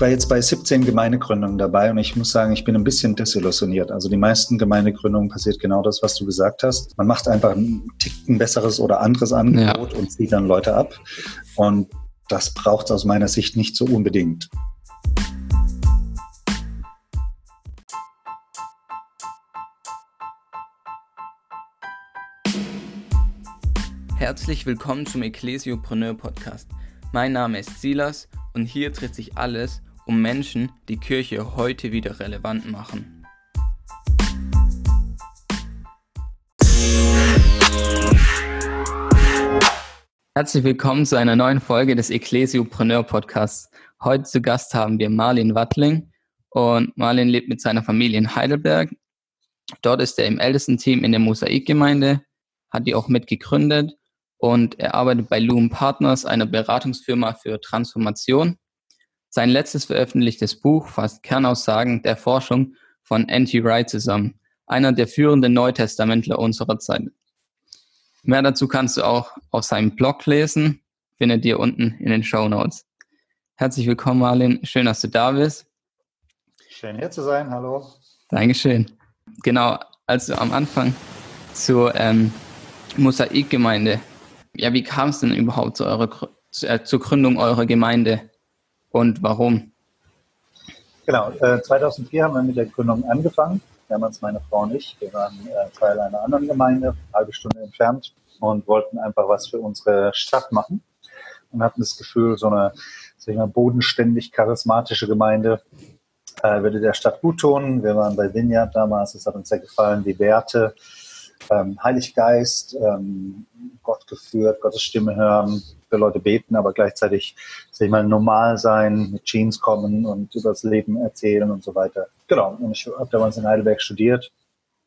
Ich war jetzt bei 17 Gemeindegründungen dabei und ich muss sagen, ich bin ein bisschen desillusioniert. Also die meisten Gemeindegründungen passiert genau das, was du gesagt hast. Man macht einfach ein Ticken besseres oder anderes Angebot ja. und zieht dann Leute ab. Und das braucht es aus meiner Sicht nicht so unbedingt. Herzlich willkommen zum Ecclesiopreneur Podcast. Mein Name ist Silas und hier dreht sich alles um Menschen, die Kirche heute wieder relevant machen. Herzlich willkommen zu einer neuen Folge des Ecclesiopreneur Podcasts. Heute zu Gast haben wir Marlin Wattling und Marlin lebt mit seiner Familie in Heidelberg. Dort ist er im ältesten Team in der Mosaikgemeinde, hat die auch mitgegründet und er arbeitet bei Loom Partners, einer Beratungsfirma für Transformation. Sein letztes veröffentlichtes Buch fasst Kernaussagen der Forschung von N.T. Wright zusammen, einer der führenden Neutestamentler unserer Zeit. Mehr dazu kannst du auch auf seinem Blog lesen, findet ihr unten in den Show Notes. Herzlich willkommen, Marlin. Schön, dass du da bist. Schön hier zu sein. Hallo. Dankeschön. Genau, also am Anfang zur ähm, Mosaikgemeinde ja, wie kam es denn überhaupt zu eurer, äh, zur Gründung eurer Gemeinde und warum? Genau, äh, 2004 haben wir mit der Gründung angefangen. Damals meine Frau und ich. Wir waren äh, Teil einer anderen Gemeinde, eine halbe Stunde entfernt und wollten einfach was für unsere Stadt machen und hatten das Gefühl, so eine sag ich mal, bodenständig charismatische Gemeinde äh, würde der Stadt gut tun. Wir waren bei Vineyard damals, es hat uns sehr gefallen, die Werte, ähm, Heiliggeist, ähm, Gott geführt, Gottes Stimme hören, für Leute beten, aber gleichzeitig, sag ich mal, normal sein, mit Jeans kommen und über das Leben erzählen und so weiter. Genau. Und ich habe damals in Heidelberg studiert.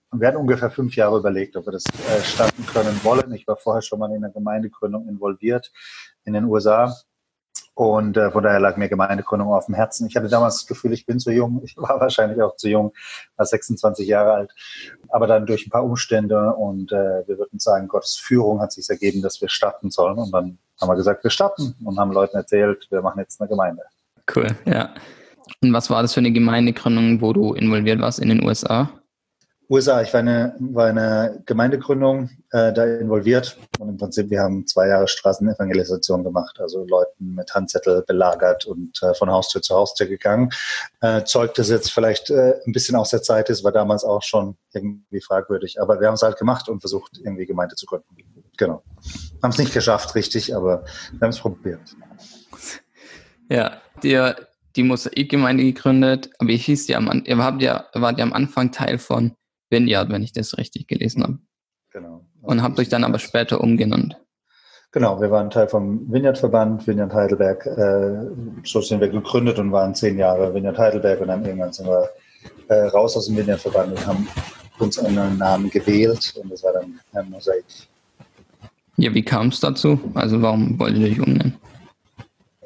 Und wir hatten ungefähr fünf Jahre überlegt, ob wir das äh, starten können wollen. Ich war vorher schon mal in der Gemeindegründung involviert in den USA und äh, von daher lag mir Gemeindegründung auf dem Herzen. Ich hatte damals das Gefühl, ich bin zu jung. Ich war wahrscheinlich auch zu jung, war 26 Jahre alt. Aber dann durch ein paar Umstände und äh, wir würden sagen, Gottes Führung hat sich ergeben, dass wir starten sollen. Und dann haben wir gesagt, wir starten und haben Leuten erzählt, wir machen jetzt eine Gemeinde. Cool, ja. Und was war das für eine Gemeindegründung, wo du involviert warst in den USA? USA, ich war eine, war eine Gemeindegründung äh, da involviert und im Prinzip, wir haben zwei Jahre Straßenevangelisation gemacht, also Leuten mit Handzettel belagert und äh, von Haustür zu Haustür gegangen. Äh, Zeug, das jetzt vielleicht äh, ein bisschen aus der Zeit ist, war damals auch schon irgendwie fragwürdig, aber wir haben es halt gemacht und versucht, irgendwie Gemeinde zu gründen. Genau. Haben es nicht geschafft, richtig, aber wir haben es probiert. Ja, dir die Mosaikgemeinde gegründet, aber ihr hieß ja ihr habt ja, wart ja am Anfang Teil von Vineyard, wenn ich das richtig gelesen habe. Genau. Und habt euch dann aber später umgenannt. Genau, wir waren Teil vom Vineyard-Verband, Vineyard Heidelberg. Äh, so sind wir gegründet und waren zehn Jahre Vineyard Heidelberg und dann irgendwann sind wir äh, raus aus dem Vineyard-Verband und haben uns einen Namen gewählt und das war dann Herr Mosaik. Ja, wie kam es dazu? Also warum wollt ihr euch umnennen?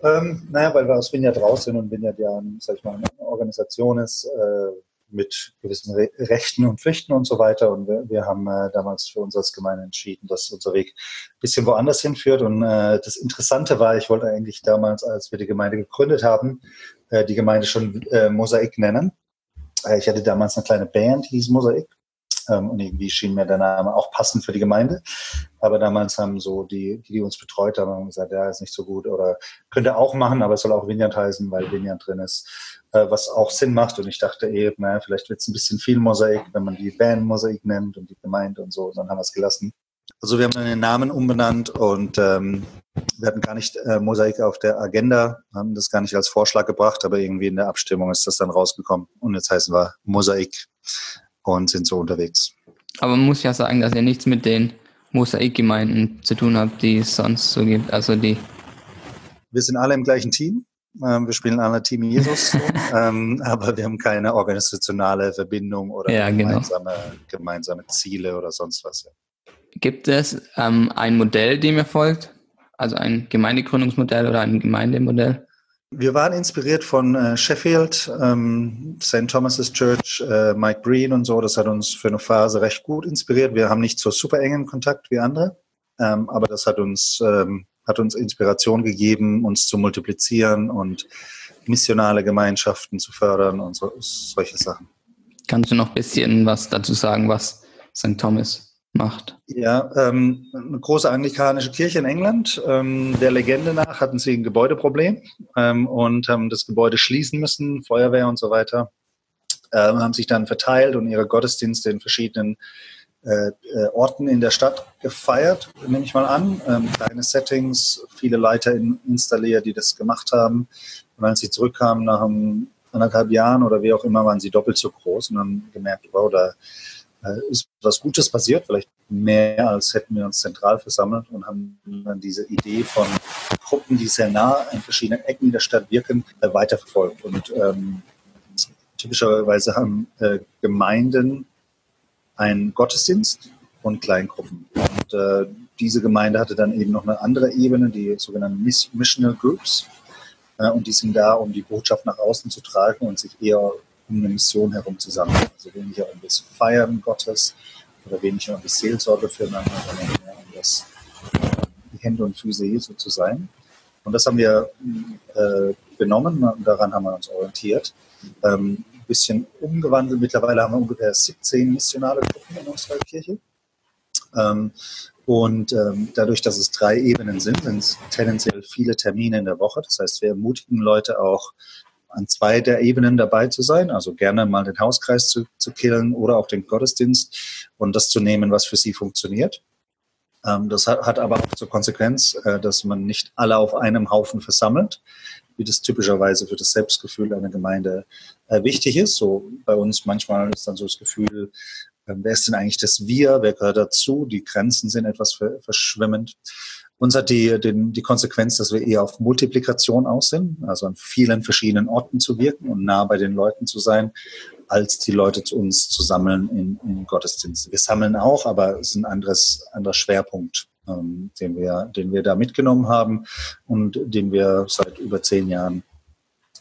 Ähm, naja, weil wir aus Vineyard raus sind und Vineyard ja sag ich mal, eine Organisation ist, äh, mit gewissen Re Rechten und Pflichten und so weiter. Und wir, wir haben äh, damals für uns als Gemeinde entschieden, dass unser Weg ein bisschen woanders hinführt. Und äh, das Interessante war, ich wollte eigentlich damals, als wir die Gemeinde gegründet haben, äh, die Gemeinde schon äh, Mosaik nennen. Äh, ich hatte damals eine kleine Band, die hieß Mosaik. Ähm, und irgendwie schien mir der Name auch passend für die Gemeinde. Aber damals haben so die, die, die uns betreut haben, haben gesagt, ja, ist nicht so gut oder könnte auch machen, aber es soll auch Vineyard heißen, weil Vineyard drin ist, was auch Sinn macht. Und ich dachte eh, naja, vielleicht wird es ein bisschen viel Mosaik, wenn man die Band Mosaik nennt und die Gemeinde und so. Und dann haben wir es gelassen. Also wir haben dann den Namen umbenannt und ähm, wir hatten gar nicht äh, Mosaik auf der Agenda, haben das gar nicht als Vorschlag gebracht, aber irgendwie in der Abstimmung ist das dann rausgekommen. Und jetzt heißen wir Mosaik und sind so unterwegs. Aber man muss ja sagen, dass ihr nichts mit den Mosaikgemeinden zu tun habt, die es sonst so gibt. Also die. Wir sind alle im gleichen Team. Ähm, wir spielen alle Team Jesus, ähm, aber wir haben keine organisationale Verbindung oder ja, genau. gemeinsame, genau. gemeinsame Ziele oder sonst was. Gibt es ähm, ein Modell, dem ihr folgt? Also ein Gemeindegründungsmodell oder ein Gemeindemodell? Wir waren inspiriert von äh, Sheffield, ähm, St. Thomas's Church, äh, Mike Breen und so. Das hat uns für eine Phase recht gut inspiriert. Wir haben nicht so super engen Kontakt wie andere, ähm, aber das hat uns, ähm, hat uns Inspiration gegeben, uns zu multiplizieren und missionale Gemeinschaften zu fördern und so, solche Sachen. Kannst du noch ein bisschen was dazu sagen, was St. Thomas macht? Ja, ähm, eine große anglikanische Kirche in England. Ähm, der Legende nach hatten sie ein Gebäudeproblem ähm, und haben das Gebäude schließen müssen, Feuerwehr und so weiter. Ähm, haben sich dann verteilt und ihre Gottesdienste in verschiedenen äh, äh, Orten in der Stadt gefeiert, nehme ich mal an. Ähm, kleine Settings, viele Leiter in, installiert, die das gemacht haben. Und als sie zurückkamen nach einem anderthalb Jahren oder wie auch immer, waren sie doppelt so groß und haben gemerkt, wow, da äh, ist was Gutes passiert, vielleicht mehr als hätten wir uns zentral versammelt und haben dann diese Idee von Gruppen, die sehr nah in verschiedenen Ecken der Stadt wirken, weiterverfolgt. Und ähm, typischerweise haben äh, Gemeinden einen Gottesdienst und Kleingruppen. Und äh, diese Gemeinde hatte dann eben noch eine andere Ebene, die sogenannten Missional Groups. Äh, und die sind da, um die Botschaft nach außen zu tragen und sich eher um eine Mission herum zusammen. Also weniger um das Feiern Gottes oder weniger um die Seelsorge füreinander, sondern mehr um das, die Hände und Füße Jesu zu sein. Und das haben wir äh, genommen und daran haben wir uns orientiert. Ähm, bisschen umgewandelt. Mittlerweile haben wir ungefähr 17 missionale Gruppen in unserer Kirche. Ähm, und ähm, dadurch, dass es drei Ebenen sind, sind es tendenziell viele Termine in der Woche. Das heißt, wir ermutigen Leute auch, an zwei der Ebenen dabei zu sein, also gerne mal den Hauskreis zu, zu killen oder auch den Gottesdienst und das zu nehmen, was für sie funktioniert. Ähm, das hat, hat, aber auch zur Konsequenz, äh, dass man nicht alle auf einem Haufen versammelt, wie das typischerweise für das Selbstgefühl einer Gemeinde äh, wichtig ist. So bei uns manchmal ist dann so das Gefühl, ähm, wer ist denn eigentlich das Wir? Wer gehört dazu? Die Grenzen sind etwas verschwimmend. Uns hat die, den, die Konsequenz, dass wir eher auf Multiplikation aus sind, also an vielen verschiedenen Orten zu wirken und nah bei den Leuten zu sein, als die Leute zu uns zu sammeln in, in Gottesdienste. Wir sammeln auch, aber es ist ein anderes, anderer Schwerpunkt, ähm, den, wir, den wir da mitgenommen haben und den wir seit über zehn Jahren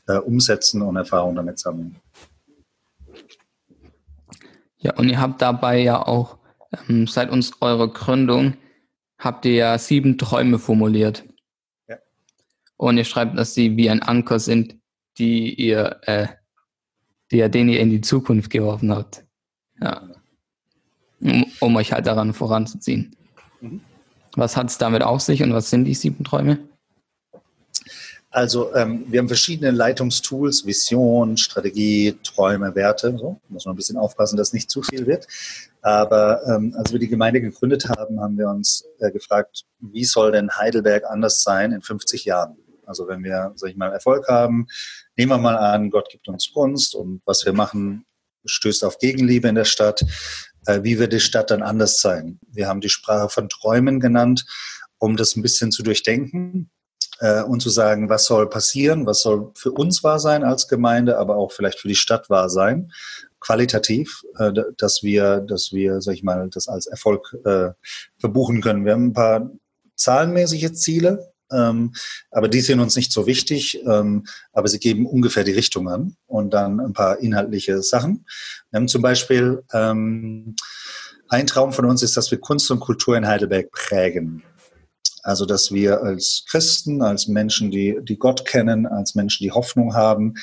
äh, umsetzen und Erfahrung damit sammeln. Ja, und ihr habt dabei ja auch ähm, seit uns eurer Gründung habt ihr ja sieben Träume formuliert. Ja. Und ihr schreibt, dass sie wie ein Anker sind, die ihr, äh, die, den ihr in die Zukunft geworfen habt. Ja. Um, um euch halt daran voranzuziehen. Mhm. Was hat es damit auf sich und was sind die sieben Träume? Also ähm, wir haben verschiedene Leitungstools, Vision, Strategie, Träume, Werte. So muss man ein bisschen aufpassen, dass nicht zu viel wird. Aber ähm, als wir die Gemeinde gegründet haben, haben wir uns äh, gefragt, wie soll denn Heidelberg anders sein in 50 Jahren? Also wenn wir, sag ich mal, Erfolg haben, nehmen wir mal an, Gott gibt uns Gunst und was wir machen, stößt auf Gegenliebe in der Stadt. Äh, wie wird die Stadt dann anders sein? Wir haben die Sprache von Träumen genannt, um das ein bisschen zu durchdenken äh, und zu sagen, was soll passieren, was soll für uns wahr sein als Gemeinde, aber auch vielleicht für die Stadt wahr sein, qualitativ, äh, dass wir, dass wir, sag ich mal, das als Erfolg verbuchen können. Wir haben ein paar zahlenmäßige Ziele, ähm, aber die sind uns nicht so wichtig, ähm, aber sie geben ungefähr die Richtung an und dann ein paar inhaltliche Sachen. Wir haben zum Beispiel ähm, ein Traum von uns ist, dass wir Kunst und Kultur in Heidelberg prägen. Also, dass wir als Christen, als Menschen, die, die Gott kennen, als Menschen, die Hoffnung haben,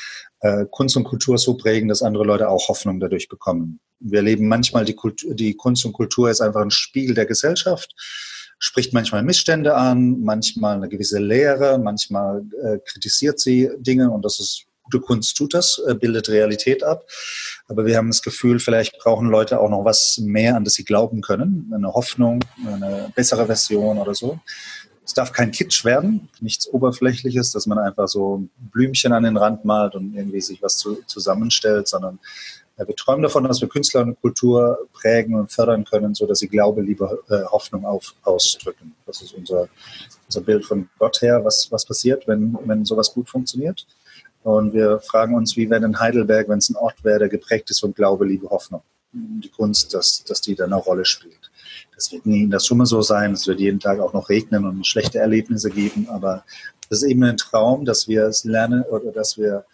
äh, Kunst und Kultur so prägen, dass andere Leute auch Hoffnung dadurch bekommen. Wir erleben manchmal, die, Kultur, die Kunst und Kultur ist einfach ein Spiegel der Gesellschaft, spricht manchmal Missstände an, manchmal eine gewisse Lehre, manchmal äh, kritisiert sie Dinge und das ist gute Kunst tut das, äh, bildet Realität ab. Aber wir haben das Gefühl, vielleicht brauchen Leute auch noch was mehr, an das sie glauben können. Eine Hoffnung, eine bessere Version oder so. Es darf kein Kitsch werden, nichts Oberflächliches, dass man einfach so Blümchen an den Rand malt und irgendwie sich was zu, zusammenstellt, sondern wir träumen davon, dass wir Künstler und Kultur prägen und fördern können, so dass sie Glaube, Liebe, äh, Hoffnung auf, ausdrücken. Das ist unser, unser Bild von Gott her, was, was passiert, wenn, wenn sowas gut funktioniert. Und wir fragen uns, wie wäre denn Heidelberg, wenn es ein Ort wäre, der geprägt ist von Glaube, Liebe, Hoffnung. Die Kunst, dass, dass die da eine Rolle spielt. Das wird nie in der Summe so sein. Es wird jeden Tag auch noch regnen und schlechte Erlebnisse geben. Aber das ist eben ein Traum, dass wir es lernen oder dass wir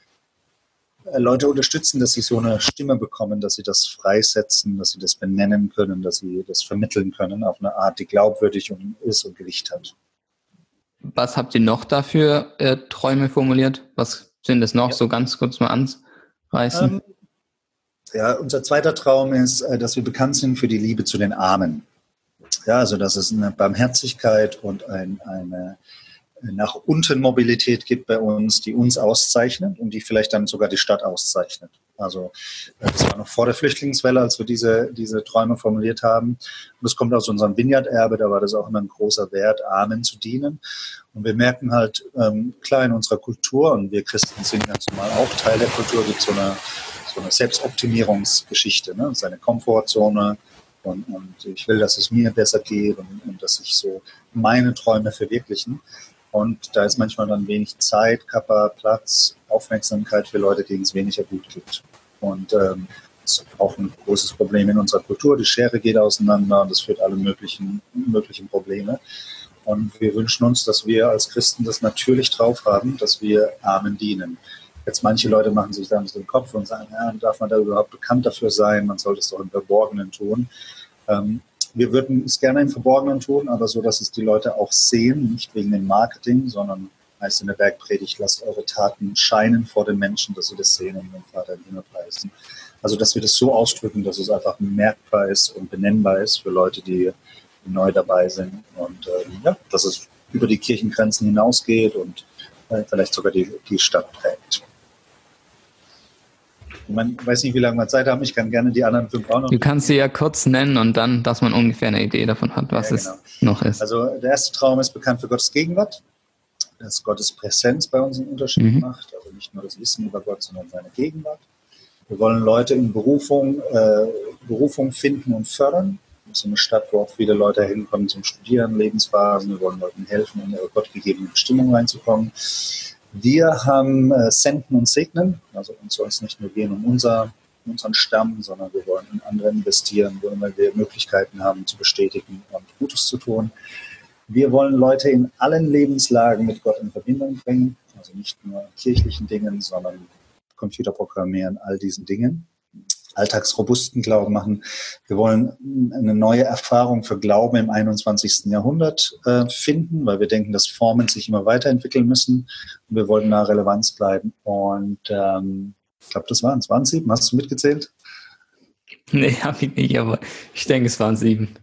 Leute unterstützen, dass sie so eine Stimme bekommen, dass sie das freisetzen, dass sie das benennen können, dass sie das vermitteln können auf eine Art, die glaubwürdig ist und Gewicht hat. Was habt ihr noch dafür äh, Träume formuliert? Was sind es noch? Ja. So ganz kurz mal anreißen. Ähm, ja, unser zweiter Traum ist, äh, dass wir bekannt sind für die Liebe zu den Armen. Ja, also dass es eine Barmherzigkeit und ein, eine nach unten Mobilität gibt bei uns, die uns auszeichnet und die vielleicht dann sogar die Stadt auszeichnet. Also äh, das war noch vor der Flüchtlingswelle, als wir diese, diese Träume formuliert haben. Und das kommt aus unserem Vineyard-Erbe, da war das auch immer ein großer Wert, Armen zu dienen. Und wir merken halt, ähm, klar in unserer Kultur, und wir Christen sind ganz normal auch Teil der Kultur, gibt so eine, so eine Selbstoptimierungsgeschichte, ne? seine Komfortzone, und, und, ich will, dass es mir besser geht und, und, dass ich so meine Träume verwirklichen. Und da ist manchmal dann wenig Zeit, Kappa, Platz, Aufmerksamkeit für Leute, denen es weniger gut gibt. Und ähm, das ist auch ein großes Problem in unserer Kultur. Die Schere geht auseinander und das führt alle möglichen, möglichen Probleme. Und wir wünschen uns, dass wir als Christen das natürlich drauf haben, dass wir Armen dienen. Jetzt manche Leute machen sich da ein bisschen den Kopf und sagen, ja, darf man da überhaupt bekannt dafür sein? Man sollte es doch im Verborgenen tun. Ähm, wir würden es gerne im Verborgenen tun, aber so, dass es die Leute auch sehen, nicht wegen dem Marketing, sondern heißt in der Bergpredigt, lasst eure Taten scheinen vor den Menschen, dass sie das sehen und den Vater im Himmel preisen. Also, dass wir das so ausdrücken, dass es einfach merkbar ist und benennbar ist für Leute, die neu dabei sind und äh, ja, dass es über die Kirchengrenzen hinausgeht und äh, vielleicht sogar die, die Stadt prägt. Man weiß nicht, wie lange wir Zeit haben. Ich kann gerne die anderen fünf auch noch. Du kannst sie ja kurz nennen und dann, dass man ungefähr eine Idee davon hat, was ja, genau. es noch ist. Also der erste Traum ist bekannt für Gottes Gegenwart, dass Gottes Präsenz bei uns einen Unterschied mhm. macht. Also nicht nur das Wissen über Gott, sondern seine Gegenwart. Wir wollen Leute in Berufung, äh, Berufung finden und fördern. Das ist eine Stadt, wo auch viele Leute hinkommen zum Studieren, Lebensphasen. Wir wollen Leuten helfen, in ihre gottgegebene Bestimmung reinzukommen. Wir haben äh, Senden und Segnen. Also uns soll es nicht nur gehen um unser, unseren Stamm, sondern wir wollen in andere investieren, wollen, weil wir Möglichkeiten haben zu bestätigen und Gutes zu tun. Wir wollen Leute in allen Lebenslagen mit Gott in Verbindung bringen. Also nicht nur kirchlichen Dingen, sondern Computerprogrammieren, all diesen Dingen alltagsrobusten Glauben machen. Wir wollen eine neue Erfahrung für Glauben im 21. Jahrhundert äh, finden, weil wir denken, dass Formen sich immer weiterentwickeln müssen. Und wir wollen da Relevanz bleiben. Und ähm, ich glaube, das waren es. Waren sieben? Hast du mitgezählt? Nee, habe ich nicht, aber ich denke, es waren sieben.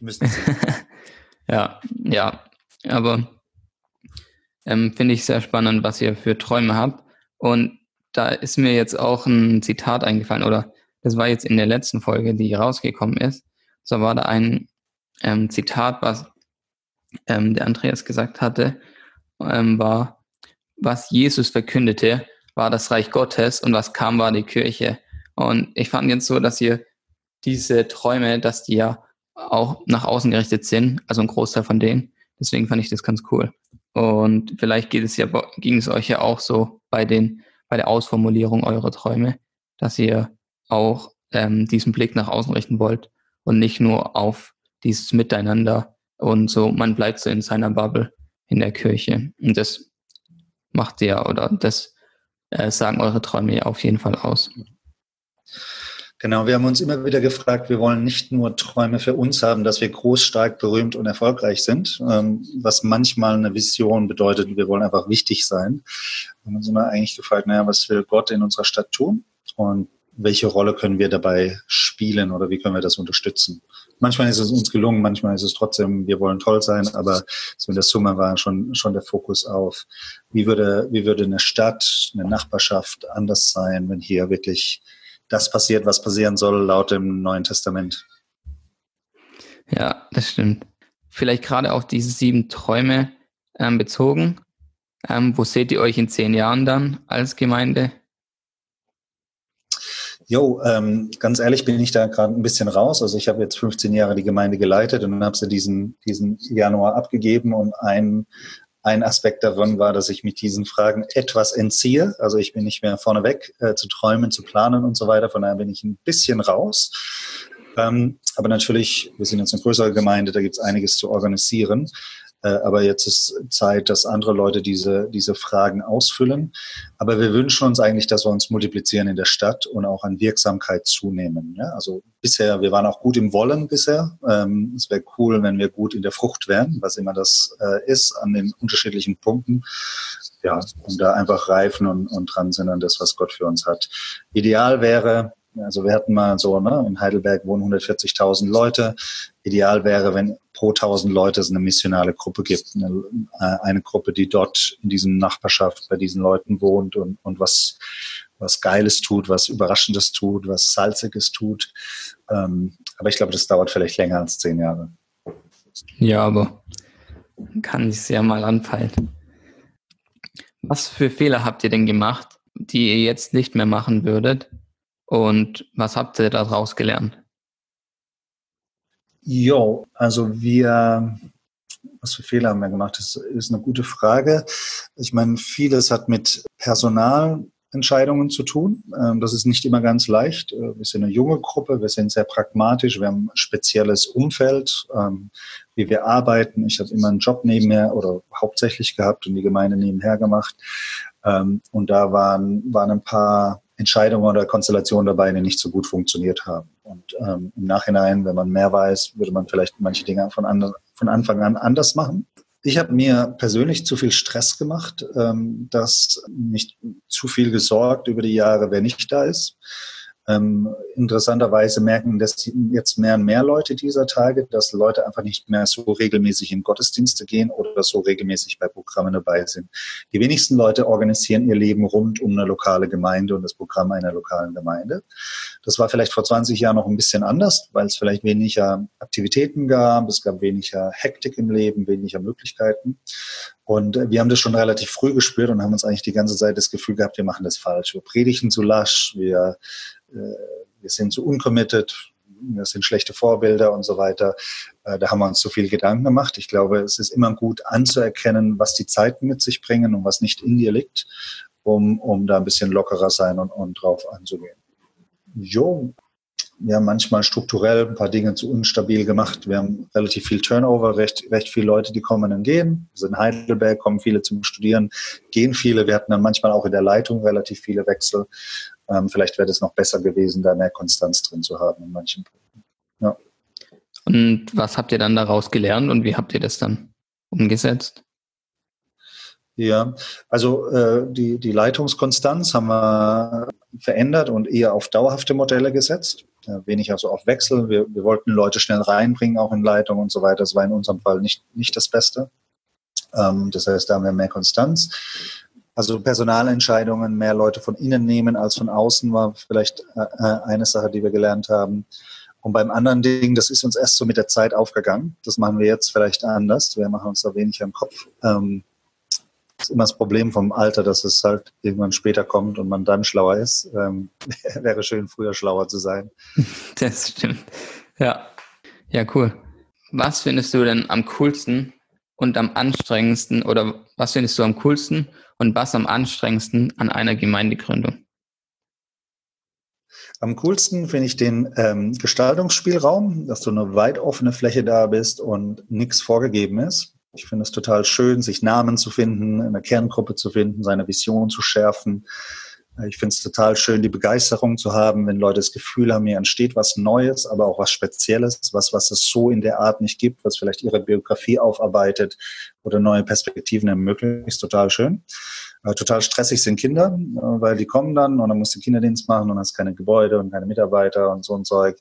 Müssen ja, ja. Aber ähm, finde ich sehr spannend, was ihr für Träume habt. Und da ist mir jetzt auch ein Zitat eingefallen, oder das war jetzt in der letzten Folge, die rausgekommen ist. So war da ein ähm, Zitat, was ähm, der Andreas gesagt hatte, ähm, war, was Jesus verkündete, war das Reich Gottes und was kam, war die Kirche. Und ich fand jetzt so, dass ihr diese Träume, dass die ja auch nach außen gerichtet sind, also ein Großteil von denen. Deswegen fand ich das ganz cool. Und vielleicht geht es ja, ging es euch ja auch so bei den bei der Ausformulierung eurer Träume, dass ihr auch ähm, diesen Blick nach außen richten wollt und nicht nur auf dieses Miteinander und so, man bleibt so in seiner Bubble in der Kirche. Und das macht ihr oder das äh, sagen eure Träume auf jeden Fall aus. Genau, wir haben uns immer wieder gefragt, wir wollen nicht nur Träume für uns haben, dass wir groß, stark, berühmt und erfolgreich sind, ähm, was manchmal eine Vision bedeutet, wir wollen einfach wichtig sein. Wir haben uns immer eigentlich gefragt, naja, was will Gott in unserer Stadt tun und welche Rolle können wir dabei spielen oder wie können wir das unterstützen? Manchmal ist es uns gelungen, manchmal ist es trotzdem, wir wollen toll sein, aber so in der Summe war schon, schon der Fokus auf, wie würde, wie würde eine Stadt, eine Nachbarschaft anders sein, wenn hier wirklich das passiert, was passieren soll, laut dem Neuen Testament. Ja, das stimmt. Vielleicht gerade auf diese sieben Träume ähm, bezogen. Ähm, wo seht ihr euch in zehn Jahren dann als Gemeinde? Jo, ähm, ganz ehrlich bin ich da gerade ein bisschen raus. Also ich habe jetzt 15 Jahre die Gemeinde geleitet und habe sie diesen, diesen Januar abgegeben und ein, ein Aspekt davon war, dass ich mich diesen Fragen etwas entziehe. Also ich bin nicht mehr vorneweg äh, zu träumen, zu planen und so weiter. Von daher bin ich ein bisschen raus. Ähm, aber natürlich, wir sind jetzt eine größere Gemeinde, da gibt es einiges zu organisieren. Äh, aber jetzt ist Zeit, dass andere Leute diese, diese Fragen ausfüllen. Aber wir wünschen uns eigentlich, dass wir uns multiplizieren in der Stadt und auch an Wirksamkeit zunehmen. Ja? Also bisher, wir waren auch gut im Wollen bisher. Ähm, es wäre cool, wenn wir gut in der Frucht wären, was immer das äh, ist, an den unterschiedlichen Punkten. Ja, und da einfach reifen und, und dran sind an das, was Gott für uns hat. Ideal wäre, also wir hatten mal so, ne, in Heidelberg wohnen 140.000 Leute. Ideal wäre, wenn pro 1000 Leute es eine missionale Gruppe gibt. Eine, äh, eine Gruppe, die dort in diesem Nachbarschaft bei diesen Leuten wohnt und, und was, was Geiles tut, was Überraschendes tut, was Salziges tut. Ähm, aber ich glaube, das dauert vielleicht länger als zehn Jahre. Ja, aber kann ich sehr mal anpeilen. Was für Fehler habt ihr denn gemacht, die ihr jetzt nicht mehr machen würdet? Und was habt ihr daraus gelernt? Jo, also wir, was für Fehler haben wir gemacht? Das ist eine gute Frage. Ich meine, vieles hat mit Personalentscheidungen zu tun. Ähm, das ist nicht immer ganz leicht. Äh, wir sind eine junge Gruppe, wir sind sehr pragmatisch, wir haben ein spezielles Umfeld, ähm, wie wir arbeiten. Ich habe immer einen Job nebenher oder hauptsächlich gehabt und die Gemeinde nebenher gemacht. Ähm, und da waren, waren ein paar Entscheidungen oder Konstellationen dabei, die nicht so gut funktioniert haben. Und ähm, im Nachhinein, wenn man mehr weiß, würde man vielleicht manche Dinge von, an, von Anfang an anders machen. Ich habe mir persönlich zu viel Stress gemacht, ähm, dass nicht zu viel gesorgt über die Jahre, wer nicht da ist. Ähm, interessanterweise merken das jetzt mehr und mehr Leute dieser Tage, dass Leute einfach nicht mehr so regelmäßig in Gottesdienste gehen oder so regelmäßig bei Programmen dabei sind. Die wenigsten Leute organisieren ihr Leben rund um eine lokale Gemeinde und das Programm einer lokalen Gemeinde. Das war vielleicht vor 20 Jahren noch ein bisschen anders, weil es vielleicht weniger Aktivitäten gab, es gab weniger Hektik im Leben, weniger Möglichkeiten. Und wir haben das schon relativ früh gespürt und haben uns eigentlich die ganze Zeit das Gefühl gehabt, wir machen das falsch. Wir predigen zu lasch, wir wir sind zu uncommitted, das sind schlechte Vorbilder und so weiter. Äh, da haben wir uns zu viel Gedanken gemacht. Ich glaube, es ist immer gut anzuerkennen, was die Zeiten mit sich bringen und was nicht in dir liegt, um, um da ein bisschen lockerer sein und, und drauf anzugehen. Jo, wir haben manchmal strukturell ein paar Dinge zu unstabil gemacht. Wir haben relativ viel Turnover, recht, recht viele Leute, die kommen und gehen. Also in Heidelberg kommen viele zum Studieren, gehen viele. Wir hatten dann manchmal auch in der Leitung relativ viele Wechsel. Ähm, vielleicht wäre es noch besser gewesen, da mehr Konstanz drin zu haben in manchen Punkten. Ja. Und was habt ihr dann daraus gelernt und wie habt ihr das dann umgesetzt? Ja, also äh, die, die Leitungskonstanz haben wir verändert und eher auf dauerhafte Modelle gesetzt, äh, weniger so auf Wechsel. Wir, wir wollten Leute schnell reinbringen, auch in Leitung und so weiter. Das war in unserem Fall nicht, nicht das Beste. Ähm, das heißt, da haben wir mehr Konstanz. Also Personalentscheidungen, mehr Leute von innen nehmen als von außen war vielleicht äh, äh, eine Sache, die wir gelernt haben. Und beim anderen Ding, das ist uns erst so mit der Zeit aufgegangen. Das machen wir jetzt vielleicht anders. Wir machen uns da weniger im Kopf. Ähm, das ist immer das Problem vom Alter, dass es halt irgendwann später kommt und man dann schlauer ist. Ähm, wäre schön, früher schlauer zu sein. Das stimmt. Ja. Ja, cool. Was findest du denn am coolsten und am anstrengendsten oder was findest du am coolsten und was am anstrengendsten an einer Gemeindegründung? Am coolsten finde ich den ähm, Gestaltungsspielraum, dass du eine weit offene Fläche da bist und nichts vorgegeben ist. Ich finde es total schön, sich Namen zu finden, eine Kerngruppe zu finden, seine Vision zu schärfen, ich finde es total schön, die Begeisterung zu haben, wenn Leute das Gefühl haben, hier entsteht was Neues, aber auch was Spezielles, was, was es so in der Art nicht gibt, was vielleicht ihre Biografie aufarbeitet oder neue Perspektiven ermöglicht. Ist total schön. Äh, total stressig sind Kinder, äh, weil die kommen dann und dann musst du Kinderdienst machen und hast keine Gebäude und keine Mitarbeiter und so ein Zeug.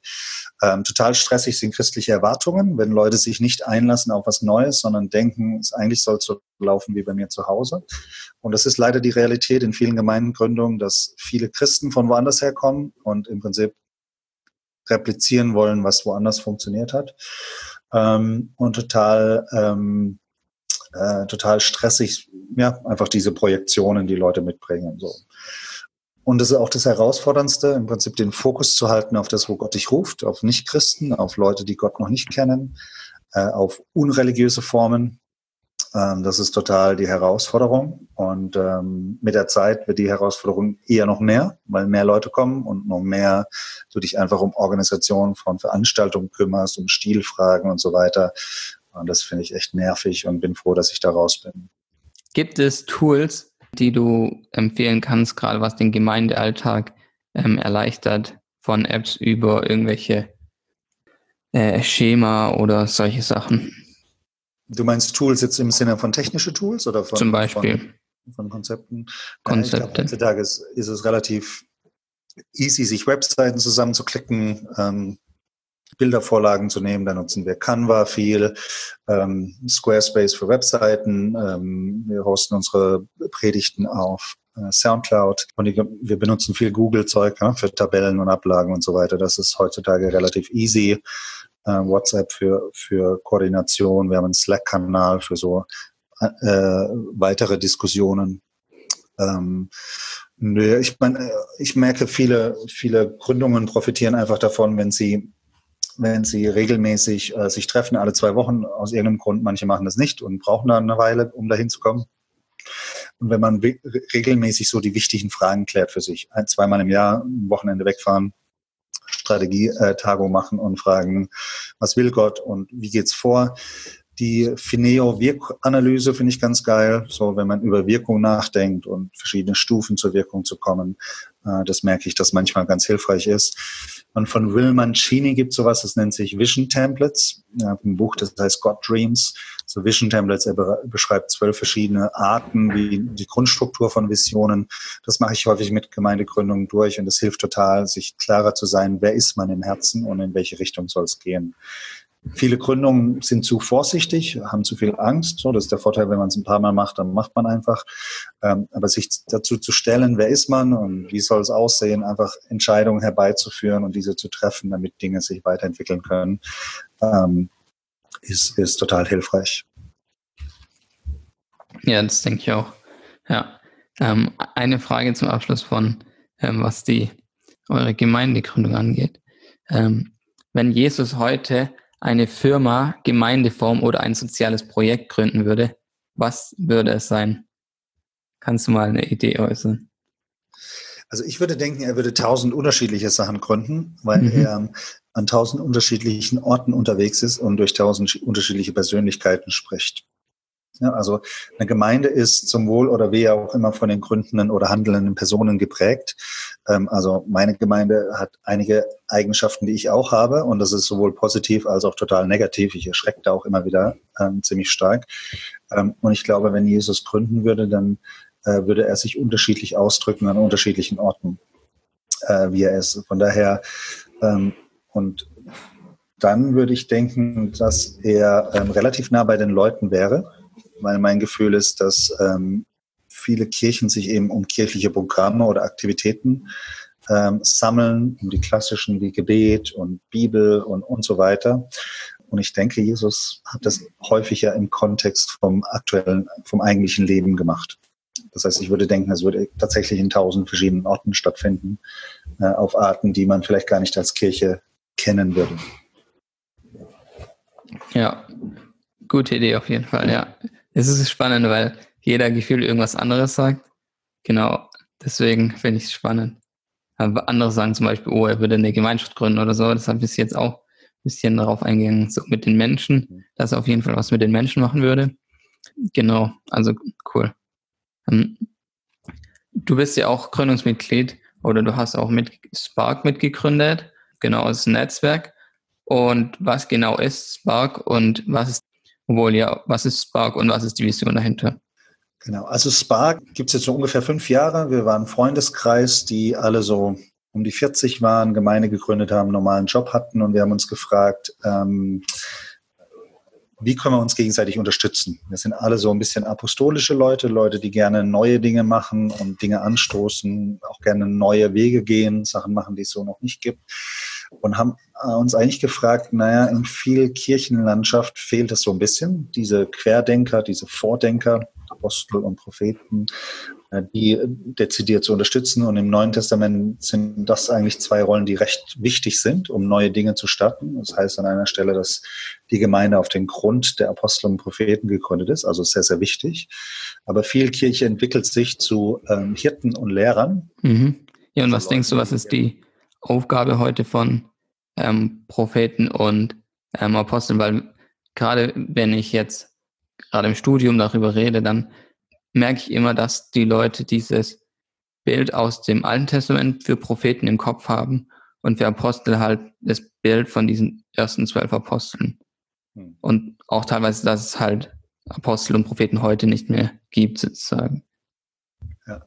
Ähm, total stressig sind christliche Erwartungen, wenn Leute sich nicht einlassen auf was Neues, sondern denken, es eigentlich soll so laufen wie bei mir zu Hause. Und das ist leider die Realität in vielen Gemeindengründungen, dass viele Christen von woanders herkommen und im Prinzip replizieren wollen, was woanders funktioniert hat. Ähm, und total ähm, äh, total stressig, ja, einfach diese Projektionen, die Leute mitbringen. So. Und das ist auch das Herausforderndste, im Prinzip den Fokus zu halten auf das, wo Gott dich ruft, auf Nichtchristen, auf Leute, die Gott noch nicht kennen, äh, auf unreligiöse Formen. Ähm, das ist total die Herausforderung. Und ähm, mit der Zeit wird die Herausforderung eher noch mehr, weil mehr Leute kommen und noch mehr du dich einfach um Organisation von Veranstaltungen kümmerst, um Stilfragen und so weiter. Und das finde ich echt nervig und bin froh, dass ich da raus bin. Gibt es Tools, die du empfehlen kannst, gerade was den Gemeindealltag ähm, erleichtert, von Apps über irgendwelche äh, Schema oder solche Sachen? Du meinst Tools jetzt im Sinne von technische Tools oder von, Zum Beispiel. von, von Konzepten? Konzepte. Ja, glaub, heutzutage ist, ist, es relativ easy, sich Webseiten zusammenzuklicken, ähm, Bildervorlagen zu nehmen. Da nutzen wir Canva viel, ähm, Squarespace für Webseiten. Ähm, wir hosten unsere Predigten auf äh, Soundcloud und wir benutzen viel Google-Zeug ne, für Tabellen und Ablagen und so weiter. Das ist heutzutage relativ easy. Äh, WhatsApp für, für Koordination. Wir haben einen Slack-Kanal für so äh, weitere Diskussionen. Ähm, ich meine, ich merke, viele, viele Gründungen profitieren einfach davon, wenn sie wenn sie regelmäßig äh, sich treffen, alle zwei Wochen, aus irgendeinem Grund, manche machen das nicht und brauchen dann eine Weile, um dahin zu kommen. Und wenn man regelmäßig so die wichtigen Fragen klärt für sich, ein, zweimal im Jahr, ein Wochenende wegfahren, Strategietagung machen und fragen, was will Gott und wie geht's vor, die Fineo-Wirkanalyse finde ich ganz geil, so wenn man über Wirkung nachdenkt und verschiedene Stufen zur Wirkung zu kommen. Äh, das merke ich, dass manchmal ganz hilfreich ist. Und von Will Mancini gibt es sowas, das nennt sich Vision Templates. Ja, ein Buch, das heißt God Dreams. So Vision Templates, er beschreibt zwölf verschiedene Arten, wie die Grundstruktur von Visionen. Das mache ich häufig mit Gemeindegründungen durch und das hilft total, sich klarer zu sein, wer ist man im Herzen und in welche Richtung soll es gehen. Viele Gründungen sind zu vorsichtig, haben zu viel Angst. So, das ist der Vorteil, wenn man es ein paar Mal macht, dann macht man einfach. Ähm, aber sich dazu zu stellen, wer ist man und wie soll es aussehen, einfach Entscheidungen herbeizuführen und diese zu treffen, damit Dinge sich weiterentwickeln können, ähm, ist, ist total hilfreich. Ja, das denke ich auch. Ja. Ähm, eine Frage zum Abschluss von, ähm, was die eure Gemeindegründung angeht. Ähm, wenn Jesus heute eine Firma, Gemeindeform oder ein soziales Projekt gründen würde, was würde es sein? Kannst du mal eine Idee äußern? Also ich würde denken, er würde tausend unterschiedliche Sachen gründen, weil mhm. er an tausend unterschiedlichen Orten unterwegs ist und durch tausend unterschiedliche Persönlichkeiten spricht. Ja, also eine Gemeinde ist zum Wohl oder Wehe auch immer von den gründenden oder handelnden Personen geprägt. Ähm, also meine Gemeinde hat einige Eigenschaften, die ich auch habe und das ist sowohl positiv als auch total negativ. Ich erschrecke da auch immer wieder ähm, ziemlich stark. Ähm, und ich glaube, wenn Jesus gründen würde, dann äh, würde er sich unterschiedlich ausdrücken an unterschiedlichen Orten, äh, wie er ist. Von daher ähm, und dann würde ich denken, dass er ähm, relativ nah bei den Leuten wäre weil mein Gefühl ist, dass ähm, viele Kirchen sich eben um kirchliche Programme oder Aktivitäten ähm, sammeln, um die klassischen wie Gebet und Bibel und, und so weiter. Und ich denke, Jesus hat das häufig ja im Kontext vom aktuellen, vom eigentlichen Leben gemacht. Das heißt, ich würde denken, es würde tatsächlich in tausend verschiedenen Orten stattfinden, äh, auf Arten, die man vielleicht gar nicht als Kirche kennen würde. Ja, gute Idee auf jeden Fall, ja. Es ist spannend, weil jeder Gefühl irgendwas anderes sagt. Genau, deswegen finde ich es spannend. Aber andere sagen zum Beispiel, oh, er würde eine Gemeinschaft gründen oder so. Deshalb ist jetzt auch ein bisschen darauf eingegangen, so mit den Menschen, dass er auf jeden Fall was mit den Menschen machen würde. Genau, also cool. Ähm, du bist ja auch Gründungsmitglied oder du hast auch mit Spark mitgegründet. Genau, das Netzwerk. Und was genau ist Spark und was ist obwohl, ja, was ist Spark und was ist die Vision dahinter? Genau, also Spark gibt es jetzt so ungefähr fünf Jahre. Wir waren Freundeskreis, die alle so um die 40 waren, Gemeinde gegründet haben, normalen Job hatten und wir haben uns gefragt, ähm, wie können wir uns gegenseitig unterstützen? Wir sind alle so ein bisschen apostolische Leute, Leute, die gerne neue Dinge machen und Dinge anstoßen, auch gerne neue Wege gehen, Sachen machen, die es so noch nicht gibt und haben äh, uns eigentlich gefragt, naja, in viel Kirchenlandschaft fehlt es so ein bisschen, diese Querdenker, diese Vordenker, Apostel und Propheten, äh, die dezidiert zu unterstützen. Und im Neuen Testament sind das eigentlich zwei Rollen, die recht wichtig sind, um neue Dinge zu starten. Das heißt an einer Stelle, dass die Gemeinde auf den Grund der Apostel und Propheten gegründet ist, also sehr, sehr wichtig. Aber viel Kirche entwickelt sich zu ähm, Hirten und Lehrern. Mhm. Ja, und was also denkst du, was ist die Aufgabe heute von ähm, Propheten und ähm, Aposteln, weil gerade wenn ich jetzt gerade im Studium darüber rede, dann merke ich immer, dass die Leute dieses Bild aus dem Alten Testament für Propheten im Kopf haben und für Apostel halt das Bild von diesen ersten zwölf Aposteln. Hm. Und auch teilweise, dass es halt Apostel und Propheten heute nicht mehr gibt, sozusagen. Ja.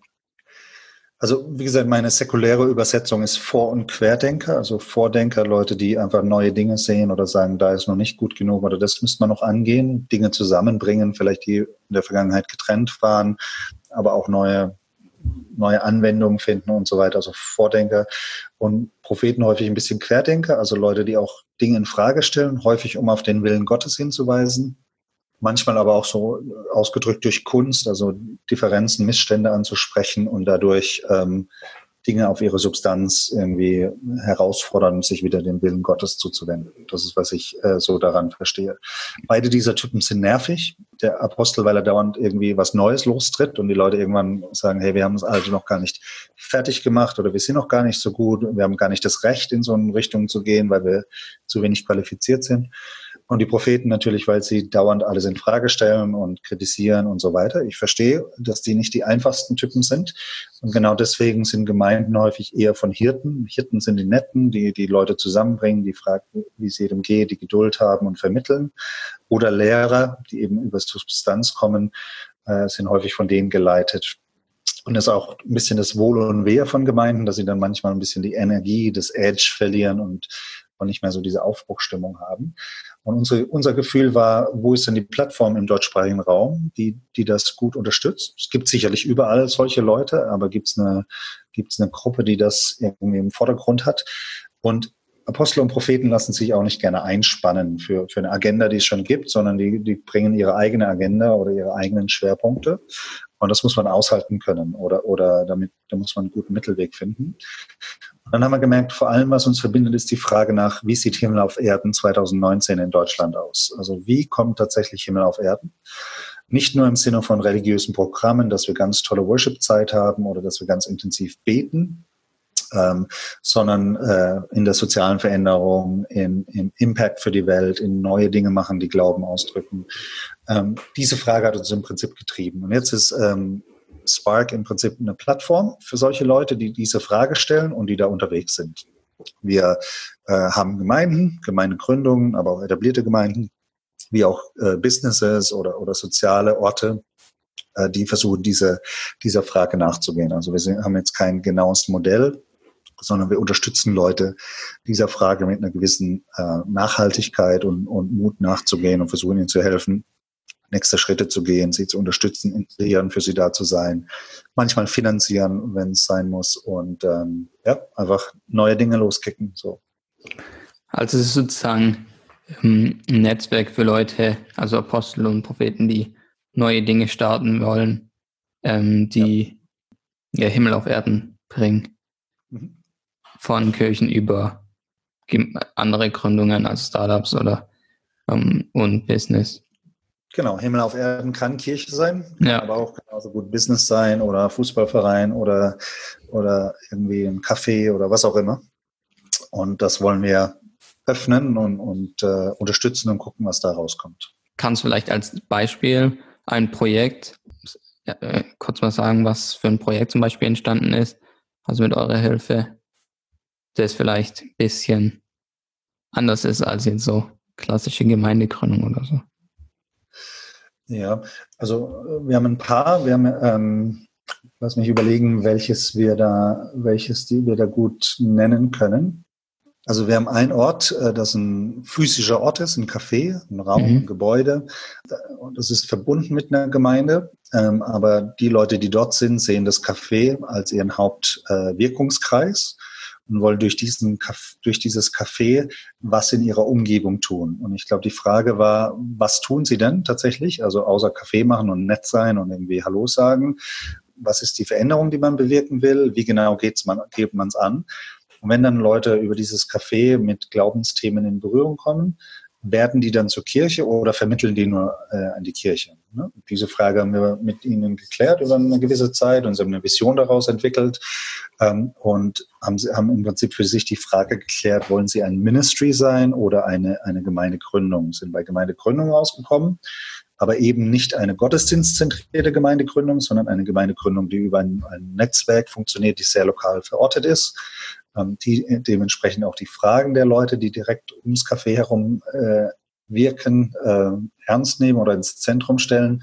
Also, wie gesagt, meine säkuläre Übersetzung ist Vor- und Querdenker, also Vordenker, Leute, die einfach neue Dinge sehen oder sagen, da ist noch nicht gut genug oder das müsste man noch angehen, Dinge zusammenbringen, vielleicht die in der Vergangenheit getrennt waren, aber auch neue neue Anwendungen finden und so weiter, also Vordenker und Propheten häufig ein bisschen Querdenker, also Leute, die auch Dinge in Frage stellen, häufig um auf den Willen Gottes hinzuweisen, manchmal aber auch so ausgedrückt durch Kunst, also Differenzen, Missstände anzusprechen und dadurch ähm, Dinge auf ihre Substanz irgendwie herausfordern, sich wieder dem Willen Gottes zuzuwenden. Das ist, was ich äh, so daran verstehe. Beide dieser Typen sind nervig. Der Apostel, weil er dauernd irgendwie was Neues lostritt und die Leute irgendwann sagen, hey, wir haben das alte noch gar nicht fertig gemacht oder wir sind noch gar nicht so gut, wir haben gar nicht das Recht, in so eine Richtung zu gehen, weil wir zu wenig qualifiziert sind. Und die Propheten natürlich, weil sie dauernd alles in Frage stellen und kritisieren und so weiter. Ich verstehe, dass die nicht die einfachsten Typen sind. Und genau deswegen sind Gemeinden häufig eher von Hirten. Hirten sind die Netten, die die Leute zusammenbringen, die fragen, wie es jedem geht, die Geduld haben und vermitteln. Oder Lehrer, die eben über Substanz kommen, äh, sind häufig von denen geleitet. Und das ist auch ein bisschen das Wohl und Wehe von Gemeinden, dass sie dann manchmal ein bisschen die Energie, das Edge verlieren und und nicht mehr so diese Aufbruchstimmung haben. Und unsere, unser Gefühl war, wo ist denn die Plattform im deutschsprachigen Raum, die, die das gut unterstützt? Es gibt sicherlich überall solche Leute, aber gibt es eine, gibt's eine Gruppe, die das irgendwie im Vordergrund hat? Und Apostel und Propheten lassen sich auch nicht gerne einspannen für, für eine Agenda, die es schon gibt, sondern die, die bringen ihre eigene Agenda oder ihre eigenen Schwerpunkte. Und das muss man aushalten können oder, oder damit, da muss man einen guten Mittelweg finden. Dann haben wir gemerkt, vor allem, was uns verbindet, ist die Frage nach, wie sieht Himmel auf Erden 2019 in Deutschland aus? Also wie kommt tatsächlich Himmel auf Erden? Nicht nur im Sinne von religiösen Programmen, dass wir ganz tolle Worship-Zeit haben oder dass wir ganz intensiv beten, ähm, sondern äh, in der sozialen Veränderung, in, im Impact für die Welt, in neue Dinge machen, die Glauben ausdrücken. Ähm, diese Frage hat uns im Prinzip getrieben. Und jetzt ist ähm, Spark im Prinzip eine Plattform für solche Leute, die diese Frage stellen und die da unterwegs sind. Wir äh, haben Gemeinden, Gemeindegründungen, aber auch etablierte Gemeinden, wie auch äh, Businesses oder, oder soziale Orte, äh, die versuchen, diese, dieser Frage nachzugehen. Also wir haben jetzt kein genaues Modell, sondern wir unterstützen Leute, dieser Frage mit einer gewissen äh, Nachhaltigkeit und, und Mut nachzugehen und versuchen ihnen zu helfen, nächste Schritte zu gehen, sie zu unterstützen, inspirieren, für sie da zu sein, manchmal finanzieren, wenn es sein muss und ähm, ja, einfach neue Dinge loskicken. So. Also es ist sozusagen ähm, ein Netzwerk für Leute, also Apostel und Propheten, die neue Dinge starten wollen, ähm, die ja. ja. Himmel auf Erden bringen. Mhm von Kirchen über andere Gründungen als Startups oder ähm, und Business. Genau, Himmel auf Erden kann Kirche sein, ja. aber auch genauso gut Business sein oder Fußballverein oder, oder irgendwie ein Café oder was auch immer. Und das wollen wir öffnen und, und äh, unterstützen und gucken, was da rauskommt. Kannst du vielleicht als Beispiel ein Projekt, äh, kurz mal sagen, was für ein Projekt zum Beispiel entstanden ist, also mit eurer Hilfe? das vielleicht ein bisschen anders ist als jetzt so klassische Gemeindegründung oder so. Ja, also äh, wir haben ein paar, wir haben, ähm, lass mich überlegen, welches wir da, welches die wir da gut nennen können. Also wir haben einen Ort, äh, das ein physischer Ort ist, ein Café, ein Raum, mhm. ein Gebäude. Und das ist verbunden mit einer Gemeinde. Ähm, aber die Leute, die dort sind, sehen das Café als ihren Hauptwirkungskreis. Äh, und wollen durch, diesen, durch dieses Café was in ihrer Umgebung tun. Und ich glaube, die Frage war, was tun sie denn tatsächlich? Also außer Kaffee machen und nett sein und irgendwie Hallo sagen. Was ist die Veränderung, die man bewirken will? Wie genau geht's man, geht man es an? Und wenn dann Leute über dieses Café mit Glaubensthemen in Berührung kommen, werden die dann zur Kirche oder vermitteln die nur äh, an die Kirche? Ne? Diese Frage haben wir mit ihnen geklärt über eine gewisse Zeit und sie haben eine Vision daraus entwickelt ähm, und haben, haben im Prinzip für sich die Frage geklärt, wollen sie ein Ministry sein oder eine, eine Gemeindegründung? Sind bei Gemeindegründung rausgekommen aber eben nicht eine gottesdienstzentrierte Gemeindegründung, sondern eine Gemeindegründung, die über ein, ein Netzwerk funktioniert, die sehr lokal verortet ist, ähm, die dementsprechend auch die Fragen der Leute, die direkt ums Café herum äh, wirken, äh, ernst nehmen oder ins Zentrum stellen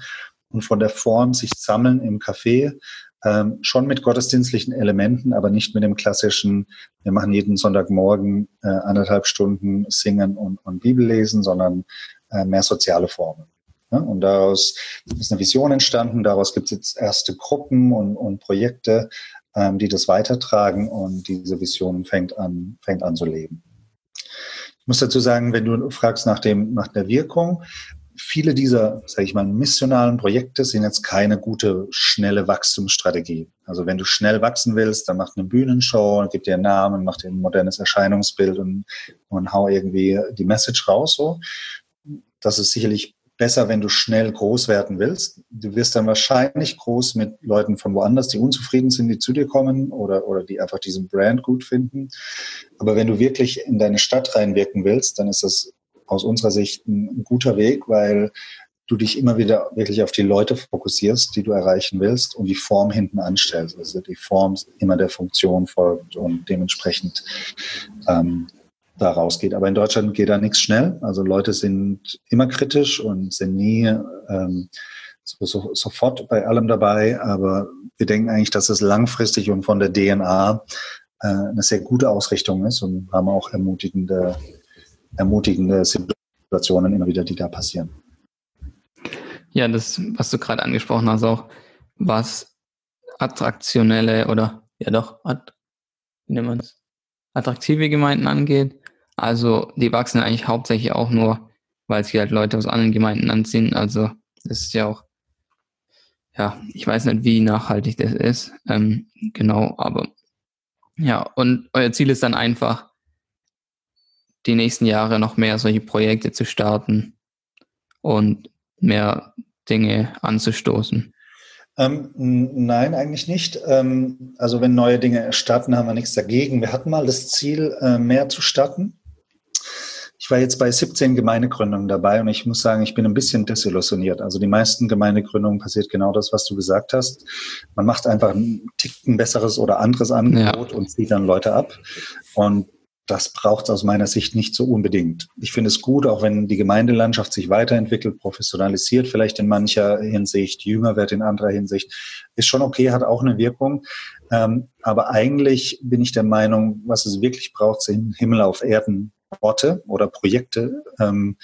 und von der Form sich sammeln im Café, ähm, schon mit gottesdienstlichen Elementen, aber nicht mit dem klassischen, wir machen jeden Sonntagmorgen äh, anderthalb Stunden Singen und, und Bibel lesen, sondern äh, mehr soziale Formen. Ja, und daraus ist eine Vision entstanden, daraus gibt es jetzt erste Gruppen und, und Projekte, ähm, die das weitertragen und diese Vision fängt an, fängt an zu leben. Ich muss dazu sagen, wenn du fragst nach, dem, nach der Wirkung, viele dieser, sage ich mal, missionalen Projekte sind jetzt keine gute, schnelle Wachstumsstrategie. Also wenn du schnell wachsen willst, dann mach eine Bühnenshow, gib dir einen Namen, mach dir ein modernes Erscheinungsbild und, und hau irgendwie die Message raus. So. Das ist sicherlich besser, wenn du schnell groß werden willst. Du wirst dann wahrscheinlich groß mit Leuten von woanders, die unzufrieden sind, die zu dir kommen oder, oder die einfach diesen Brand gut finden. Aber wenn du wirklich in deine Stadt reinwirken willst, dann ist das aus unserer Sicht ein, guter Weg, weil du dich immer wieder wirklich auf die Leute fokussierst, die du erreichen willst und die Form hinten anstellst. Also die Form immer der Funktion folgt und dementsprechend ähm, da rausgeht. Aber in Deutschland geht da nichts schnell. Also Leute sind immer kritisch und sind nie ähm, so, so, sofort bei allem dabei. Aber wir denken eigentlich, dass es langfristig und von der DNA äh, eine sehr gute Ausrichtung ist und haben auch ermutigende, ermutigende Situationen immer wieder, die da passieren. Ja, das, was du gerade angesprochen hast, auch was attraktionelle oder ja doch, wie nennt man es? attraktive Gemeinden angeht, also die wachsen eigentlich hauptsächlich auch nur, weil sie halt Leute aus anderen Gemeinden anziehen. Also das ist ja auch, ja, ich weiß nicht, wie nachhaltig das ist. Ähm, genau, aber ja, und euer Ziel ist dann einfach, die nächsten Jahre noch mehr solche Projekte zu starten und mehr Dinge anzustoßen. Ähm, nein, eigentlich nicht. Ähm, also wenn neue Dinge starten, haben wir nichts dagegen. Wir hatten mal das Ziel, äh, mehr zu starten. Ich war jetzt bei 17 Gemeindegründungen dabei und ich muss sagen, ich bin ein bisschen desillusioniert. Also die meisten Gemeindegründungen passiert genau das, was du gesagt hast. Man macht einfach ein Ticken besseres oder anderes Angebot ja. und zieht dann Leute ab. Und das braucht es aus meiner Sicht nicht so unbedingt. Ich finde es gut, auch wenn die Gemeindelandschaft sich weiterentwickelt, professionalisiert vielleicht in mancher Hinsicht, jünger wird in anderer Hinsicht, ist schon okay, hat auch eine Wirkung. Ähm, aber eigentlich bin ich der Meinung, was es wirklich braucht, sind Himmel auf Erden Orte oder Projekte, ähm,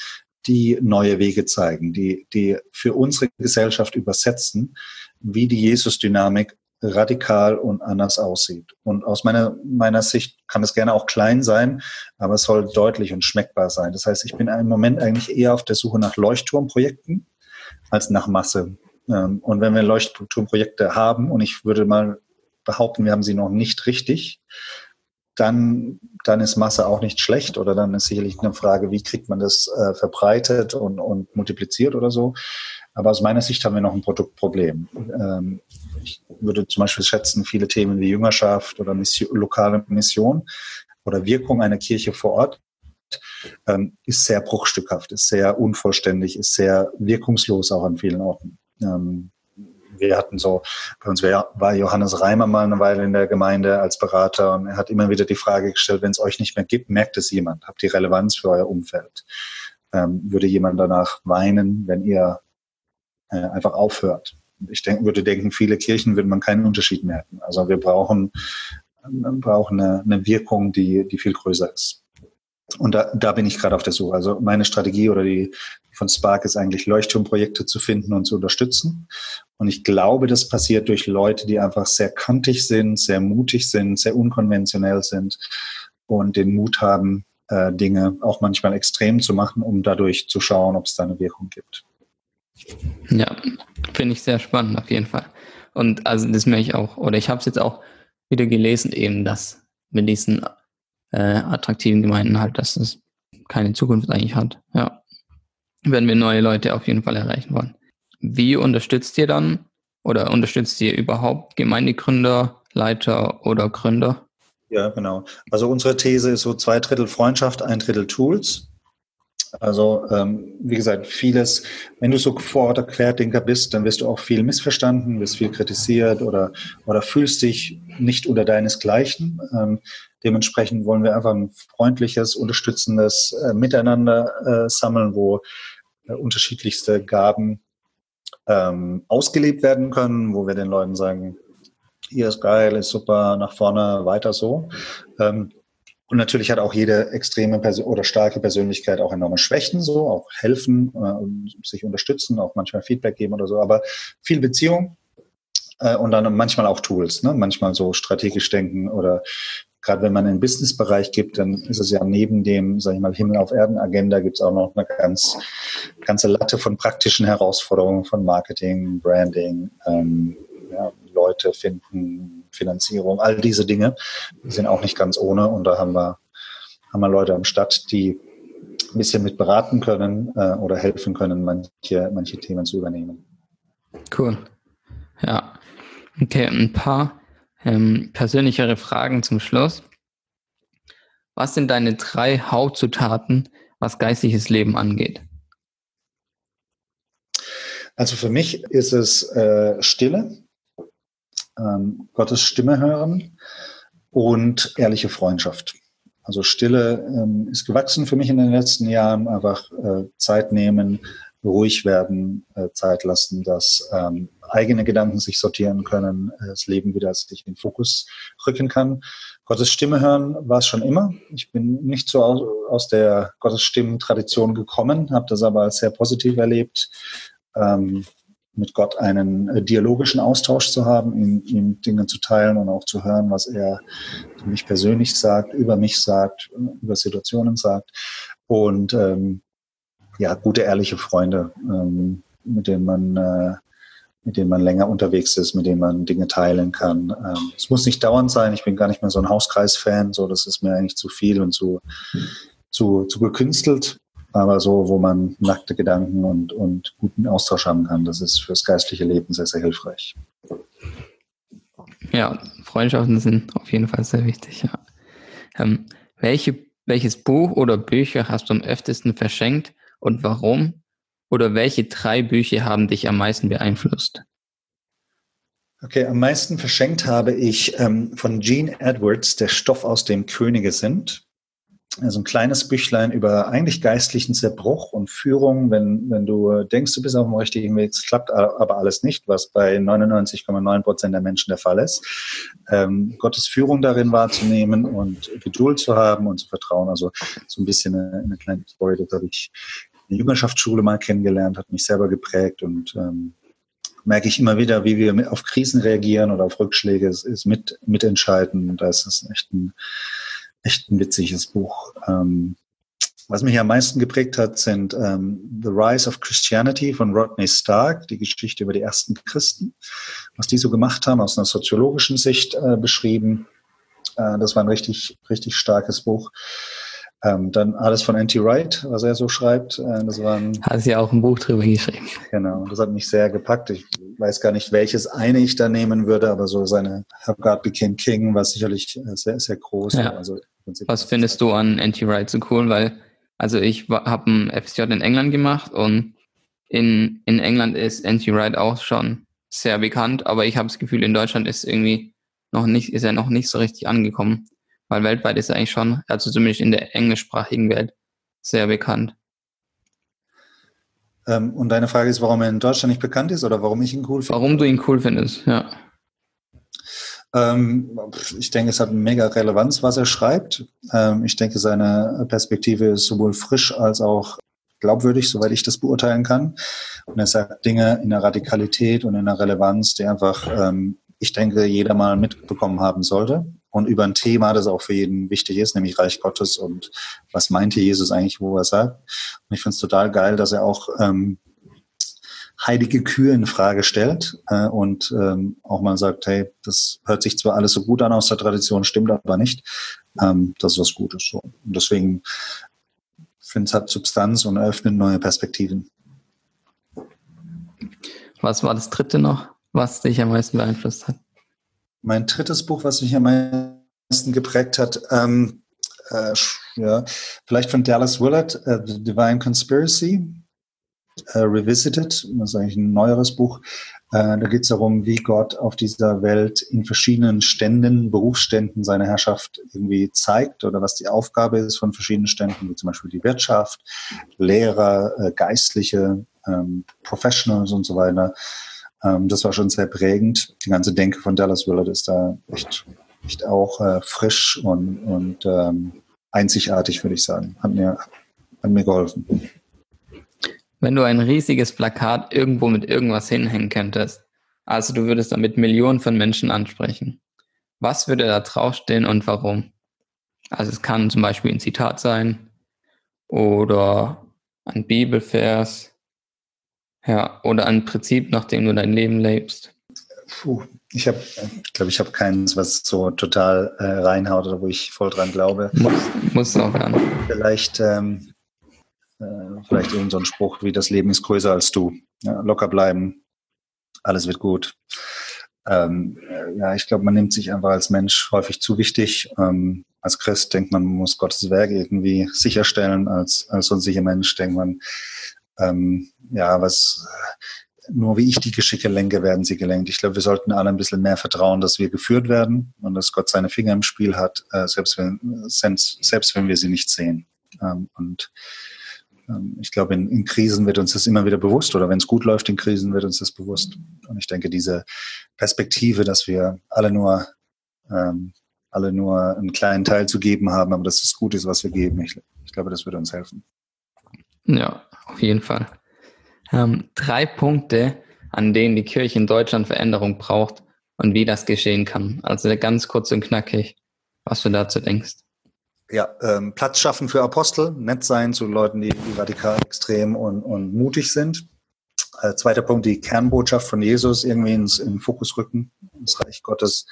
die neue Wege zeigen, die, die für unsere Gesellschaft übersetzen, wie die Jesus-Dynamik radikal und anders aussieht. Und aus meiner, meiner Sicht kann es gerne auch klein sein, aber es soll deutlich und schmeckbar sein. Das heißt, ich bin im Moment eigentlich eher auf der Suche nach Leuchtturmprojekten als nach Masse. Ähm, und wenn wir Leuchtturmprojekte haben, und ich würde mal behaupten, wir haben sie noch nicht richtig, dann, dann ist Masse auch nicht schlecht oder dann ist sicherlich eine Frage, wie kriegt man das äh, verbreitet und, und multipliziert oder so. Aber aus meiner Sicht haben wir noch ein Produktproblem. Ähm, ich würde zum Beispiel schätzen, viele Themen wie Jüngerschaft oder Mission, lokale Mission oder Wirkung einer Kirche vor Ort ähm, ist sehr bruchstückhaft, ist sehr unvollständig, ist sehr wirkungslos auch an vielen Orten. Ähm, wir hatten so, bei uns war Johannes Reimer mal eine Weile in der Gemeinde als Berater und er hat immer wieder die Frage gestellt, wenn es euch nicht mehr gibt, merkt es jemand? Habt ihr Relevanz für euer Umfeld? Ähm, würde jemand danach weinen, wenn ihr äh, einfach aufhört? Ich denk, würde denken, viele Kirchen würde man keinen Unterschied merken. Also wir brauchen, brauchen eine, eine Wirkung, die, die viel größer ist. Und da, da bin ich gerade auf der Suche. Also meine Strategie oder die von Spark ist eigentlich Leuchtturmprojekte zu finden und zu unterstützen. Und ich glaube, das passiert durch Leute, die einfach sehr kantig sind, sehr mutig sind, sehr unkonventionell sind und den Mut haben, äh, Dinge auch manchmal extrem zu machen, um dadurch zu schauen, ob es da eine Wirkung gibt. Ja, finde ich sehr spannend auf jeden Fall. Und also das merke ich auch, oder ich habe es jetzt auch wieder gelesen, eben, dass mit diesen äh, attraktiven Gemeinden halt, dass es keine Zukunft eigentlich hat. Ja. Werden wir neue Leute auf jeden Fall erreichen wollen. wie unterstützt ihr dann oder unterstützt ihr überhaupt Gemeindegründer, Leiter oder Gründer? Ja, genau. Also unsere These ist so zwei Drittel Freundschaft, ein Drittel Tools. Also ähm, wie gesagt, vieles, wenn du so vor oder Querdenker bist, dann wirst du auch viel missverstanden, wirst viel kritisiert oder, oder fühlst dich nicht unter deinesgleichen. Ähm, dementsprechend wollen wir einfach ein freundliches, unterstützendes äh, Miteinander äh, sammeln, wo äh, unterschiedlichste Gaben ähm, ausgelebt werden können, wo wir den Leuten sagen, hier ist geil, ist super, nach vorne, weiter so. Ähm, und natürlich hat auch jede extreme Person oder starke Persönlichkeit auch enorme Schwächen, so auch helfen äh, sich unterstützen, auch manchmal Feedback geben oder so. Aber viel Beziehung äh, und dann manchmal auch Tools, ne? manchmal so strategisch denken oder gerade wenn man in den Businessbereich gibt, dann ist es ja neben dem, sag ich mal, Himmel auf Erden Agenda gibt es auch noch eine ganz ganze Latte von praktischen Herausforderungen von Marketing, Branding, ähm, ja, Leute finden, Finanzierung, all diese Dinge sind auch nicht ganz ohne. Und da haben wir, haben wir Leute am Stadt, die ein bisschen mit beraten können äh, oder helfen können, manche, manche Themen zu übernehmen. Cool. Ja. Okay, ein paar ähm, persönlichere Fragen zum Schluss. Was sind deine drei Hauptzutaten, was geistliches Leben angeht? Also für mich ist es äh, Stille ähm, Gottes Stimme hören und ehrliche Freundschaft. Also Stille ähm, ist gewachsen für mich in den letzten Jahren. Einfach äh, Zeit nehmen, ruhig werden, äh, Zeit lassen, dass ähm, eigene Gedanken sich sortieren können, äh, das Leben wieder sich in den Fokus rücken kann. Gottes Stimme hören war es schon immer. Ich bin nicht so aus, aus der Gottes Stimmen-Tradition gekommen, habe das aber sehr positiv erlebt. Ähm, mit Gott einen äh, dialogischen Austausch zu haben, ihm, ihm Dinge zu teilen und auch zu hören, was er mich persönlich sagt, über mich sagt, über Situationen sagt. Und ähm, ja, gute, ehrliche Freunde, ähm, mit denen man äh, mit denen man länger unterwegs ist, mit denen man Dinge teilen kann. Ähm, es muss nicht dauernd sein. Ich bin gar nicht mehr so ein Hauskreis-Fan. So, das ist mir eigentlich zu viel und zu, zu, zu gekünstelt aber so, wo man nackte Gedanken und, und guten Austausch haben kann, das ist fürs geistliche Leben sehr, sehr hilfreich. Ja, Freundschaften sind auf jeden Fall sehr wichtig. Ja. Ähm, welche, welches Buch oder Bücher hast du am öftesten verschenkt und warum? Oder welche drei Bücher haben dich am meisten beeinflusst? Okay, am meisten verschenkt habe ich ähm, von Gene Edwards Der Stoff, aus dem Könige sind so ein kleines Büchlein über eigentlich geistlichen Zerbruch und Führung, wenn, wenn du denkst, du bist auf dem richtigen Weg, es klappt aber alles nicht, was bei 99,9 Prozent der Menschen der Fall ist. Ähm, Gottes Führung darin wahrzunehmen und Geduld zu haben und zu vertrauen. Also so ein bisschen eine, eine kleine Story, das habe ich in der Jüngerschaftsschule mal kennengelernt, hat mich selber geprägt und ähm, merke ich immer wieder, wie wir auf Krisen reagieren oder auf Rückschläge, es ist mit, mitentscheiden. Da ist es echt ein echt ein witziges Buch. Ähm, was mich am meisten geprägt hat, sind ähm, The Rise of Christianity von Rodney Stark, die Geschichte über die ersten Christen, was die so gemacht haben, aus einer soziologischen Sicht äh, beschrieben. Äh, das war ein richtig, richtig starkes Buch. Ähm, dann alles von Anti Wright, was er so schreibt. Äh, das war ein, Hast ja auch ein Buch drüber geschrieben. Genau, das hat mich sehr gepackt. Ich weiß gar nicht, welches eine ich da nehmen würde, aber so seine How God Became King war sicherlich äh, sehr, sehr groß. Ja. Also was findest du an Anti Wright so cool? Weil, also ich habe ein FSJ in England gemacht und in, in England ist Anti Wright auch schon sehr bekannt, aber ich habe das Gefühl, in Deutschland ist irgendwie noch nicht, ist er noch nicht so richtig angekommen. Weil weltweit ist er eigentlich schon, also zumindest in der englischsprachigen Welt, sehr bekannt. Ähm, und deine Frage ist, warum er in Deutschland nicht bekannt ist oder warum ich ihn cool finde? Warum du ihn cool findest, ja. Ähm, ich denke, es hat mega Relevanz, was er schreibt. Ähm, ich denke, seine Perspektive ist sowohl frisch als auch glaubwürdig, soweit ich das beurteilen kann. Und er sagt Dinge in der Radikalität und in der Relevanz, die einfach, ähm, ich denke, jeder mal mitbekommen haben sollte und über ein Thema, das auch für jeden wichtig ist, nämlich Reich Gottes und was meinte Jesus eigentlich, wo er sagt. Und ich finde es total geil, dass er auch heilige Kühe in Frage stellt äh, und ähm, auch mal sagt, hey, das hört sich zwar alles so gut an aus der Tradition, stimmt aber nicht. Ähm, das ist was Gutes. So. Und deswegen finde ich, es hat Substanz und eröffnet neue Perspektiven. Was war das dritte noch, was dich am meisten beeinflusst hat? Mein drittes Buch, was mich am meisten geprägt hat, ähm, äh, ja, vielleicht von Dallas Willard, uh, The Divine Conspiracy, uh, Revisited, das ist eigentlich ein neueres Buch. Uh, da geht es darum, wie Gott auf dieser Welt in verschiedenen Ständen, Berufsständen seine Herrschaft irgendwie zeigt oder was die Aufgabe ist von verschiedenen Ständen, wie zum Beispiel die Wirtschaft, Lehrer, Geistliche, ähm, Professionals und so weiter. Ähm, das war schon sehr prägend. Die ganze Denke von Dallas Willard ist da echt echt auch äh, frisch und, und ähm, einzigartig, würde ich sagen. Hat mir, hat mir geholfen. Wenn du ein riesiges Plakat irgendwo mit irgendwas hinhängen könntest, also du würdest damit Millionen von Menschen ansprechen, was würde da draufstehen und warum? Also es kann zum Beispiel ein Zitat sein oder ein Bibelvers, ja, oder ein Prinzip, nach dem du dein Leben lebst. Puh, ich habe, glaube ich, habe keins, was so total äh, reinhaut oder wo ich voll dran glaube. Muss, muss auch gar nicht. Vielleicht, ähm, äh, vielleicht irgend so Spruch wie das Leben ist größer als du. Ja, locker bleiben, alles wird gut. Ähm, äh, ja, ich glaube, man nimmt sich einfach als Mensch häufig zu wichtig. Ähm, als Christ denkt man, man muss Gottes Werk irgendwie sicherstellen. Als, als sonstige Mensch denkt man, ähm, ja, was nur wie ich die Geschicke lenke, werden sie gelenkt. Ich glaube, wir sollten alle ein bisschen mehr vertrauen, dass wir geführt werden und dass Gott seine Finger im Spiel hat, äh, selbst, wenn, selbst wenn wir sie nicht sehen. Ähm, und ich glaube, in, in, Krisen wird uns das immer wieder bewusst oder wenn es gut läuft in Krisen, wird uns das bewusst. Und ich denke, diese Perspektive, dass wir alle nur, ähm, alle nur einen kleinen Teil zu geben haben, aber dass es gut ist, was wir geben, ich, ich glaube, das würde uns helfen. Ja, auf jeden Fall ähm, drei Punkte, an denen die Kirche in Deutschland Veränderung braucht und wie das geschehen kann. Also ganz kurz und knackig, was du dazu denkst. Ja, ähm, Platz schaffen für Apostel, nett sein zu Leuten, die, die radikal extrem und, und mutig sind. Äh, zweiter Punkt, die Kernbotschaft von Jesus irgendwie ins, in den Fokus rücken, ins Reich Gottes.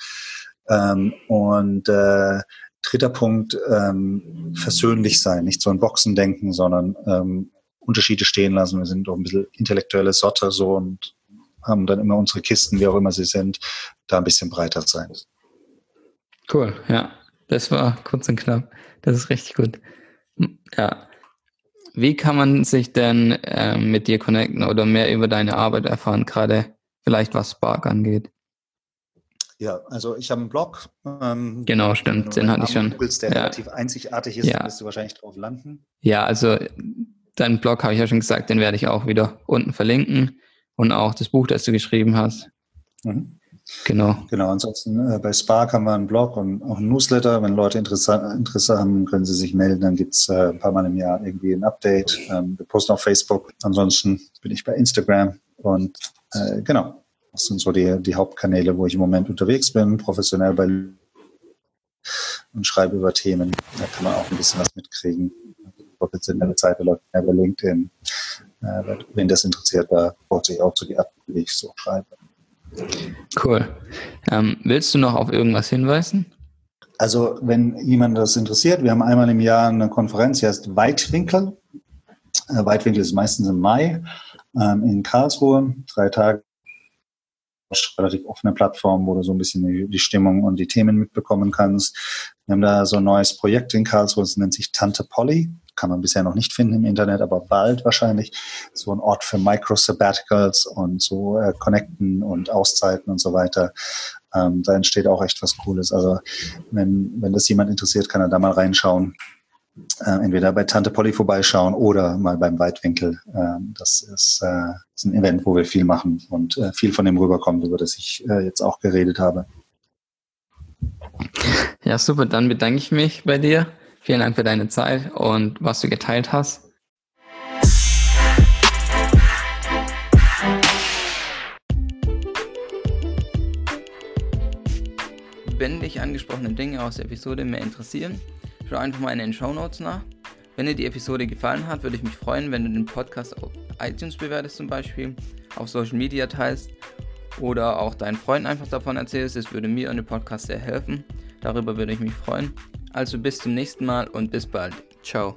Ähm, und äh, dritter Punkt, ähm, versöhnlich sein, nicht so ein Boxen denken, sondern ähm, Unterschiede stehen lassen. Wir sind doch ein bisschen intellektuelle Sorte so und haben dann immer unsere Kisten, wie auch immer sie sind, da ein bisschen breiter sein. Cool, ja. Das war kurz und knapp. Das ist richtig gut. Ja. Wie kann man sich denn äh, mit dir connecten oder mehr über deine Arbeit erfahren, gerade vielleicht was Spark angeht? Ja, also ich habe einen Blog. Ähm, genau, stimmt, den hatte ich schon. Googlest, der ja. relativ einzigartig ist, ja. wirst du wahrscheinlich drauf landen. Ja, also deinen Blog habe ich ja schon gesagt, den werde ich auch wieder unten verlinken und auch das Buch, das du geschrieben hast. Mhm. Genau. Genau, ansonsten äh, bei Spark haben wir einen Blog und auch einen Newsletter. Wenn Leute Interesse, Interesse haben, können sie sich melden. Dann gibt es äh, ein paar Mal im Jahr irgendwie ein Update. Ähm, wir posten auf Facebook. Ansonsten bin ich bei Instagram und äh, genau. Das sind so die, die Hauptkanäle, wo ich im Moment unterwegs bin, professionell bei und schreibe über Themen. Da kann man auch ein bisschen was mitkriegen professionelle Seite läuft mehr über LinkedIn. Äh, wenn das interessiert, da braucht sich auch zu die App, die ich so schreibe. Cool. Ähm, willst du noch auf irgendwas hinweisen? Also, wenn jemand das interessiert, wir haben einmal im Jahr eine Konferenz, die heißt Weitwinkel. Äh, Weitwinkel ist meistens im Mai ähm, in Karlsruhe, drei Tage relativ offene Plattform, wo du so ein bisschen die, die, Stimmung und die Themen mitbekommen kannst. Wir haben da so ein neues Projekt in Karlsruhe, das nennt sich Tante Polly kann man bisher noch nicht finden im Internet, aber bald wahrscheinlich so ein Ort für Micro-Sabbaticals und so äh, Connecten und Auszeiten und so weiter. Ähm, da entsteht auch echt was Cooles. Also wenn, wenn das jemand interessiert, kann er da mal reinschauen. Äh, entweder bei Tante Polly vorbeischauen oder mal beim Weitwinkel. Äh, das ist, äh, ist, ein Event, wo wir viel machen und äh, viel von dem rüberkommt, über das ich äh, jetzt auch geredet habe. Ja, super. Dann bedanke ich mich bei dir Vielen Dank für deine Zeit und was du geteilt hast. Wenn dich angesprochene Dinge aus der Episode mehr interessieren, schau einfach mal in den Show Notes nach. Wenn dir die Episode gefallen hat, würde ich mich freuen, wenn du den Podcast auf iTunes bewertest zum Beispiel, auf Social Media teilst oder auch deinen Freunden einfach davon erzählst. Es würde mir und dem Podcast sehr helfen. Darüber würde ich mich freuen. Also bis zum nächsten Mal und bis bald. Ciao.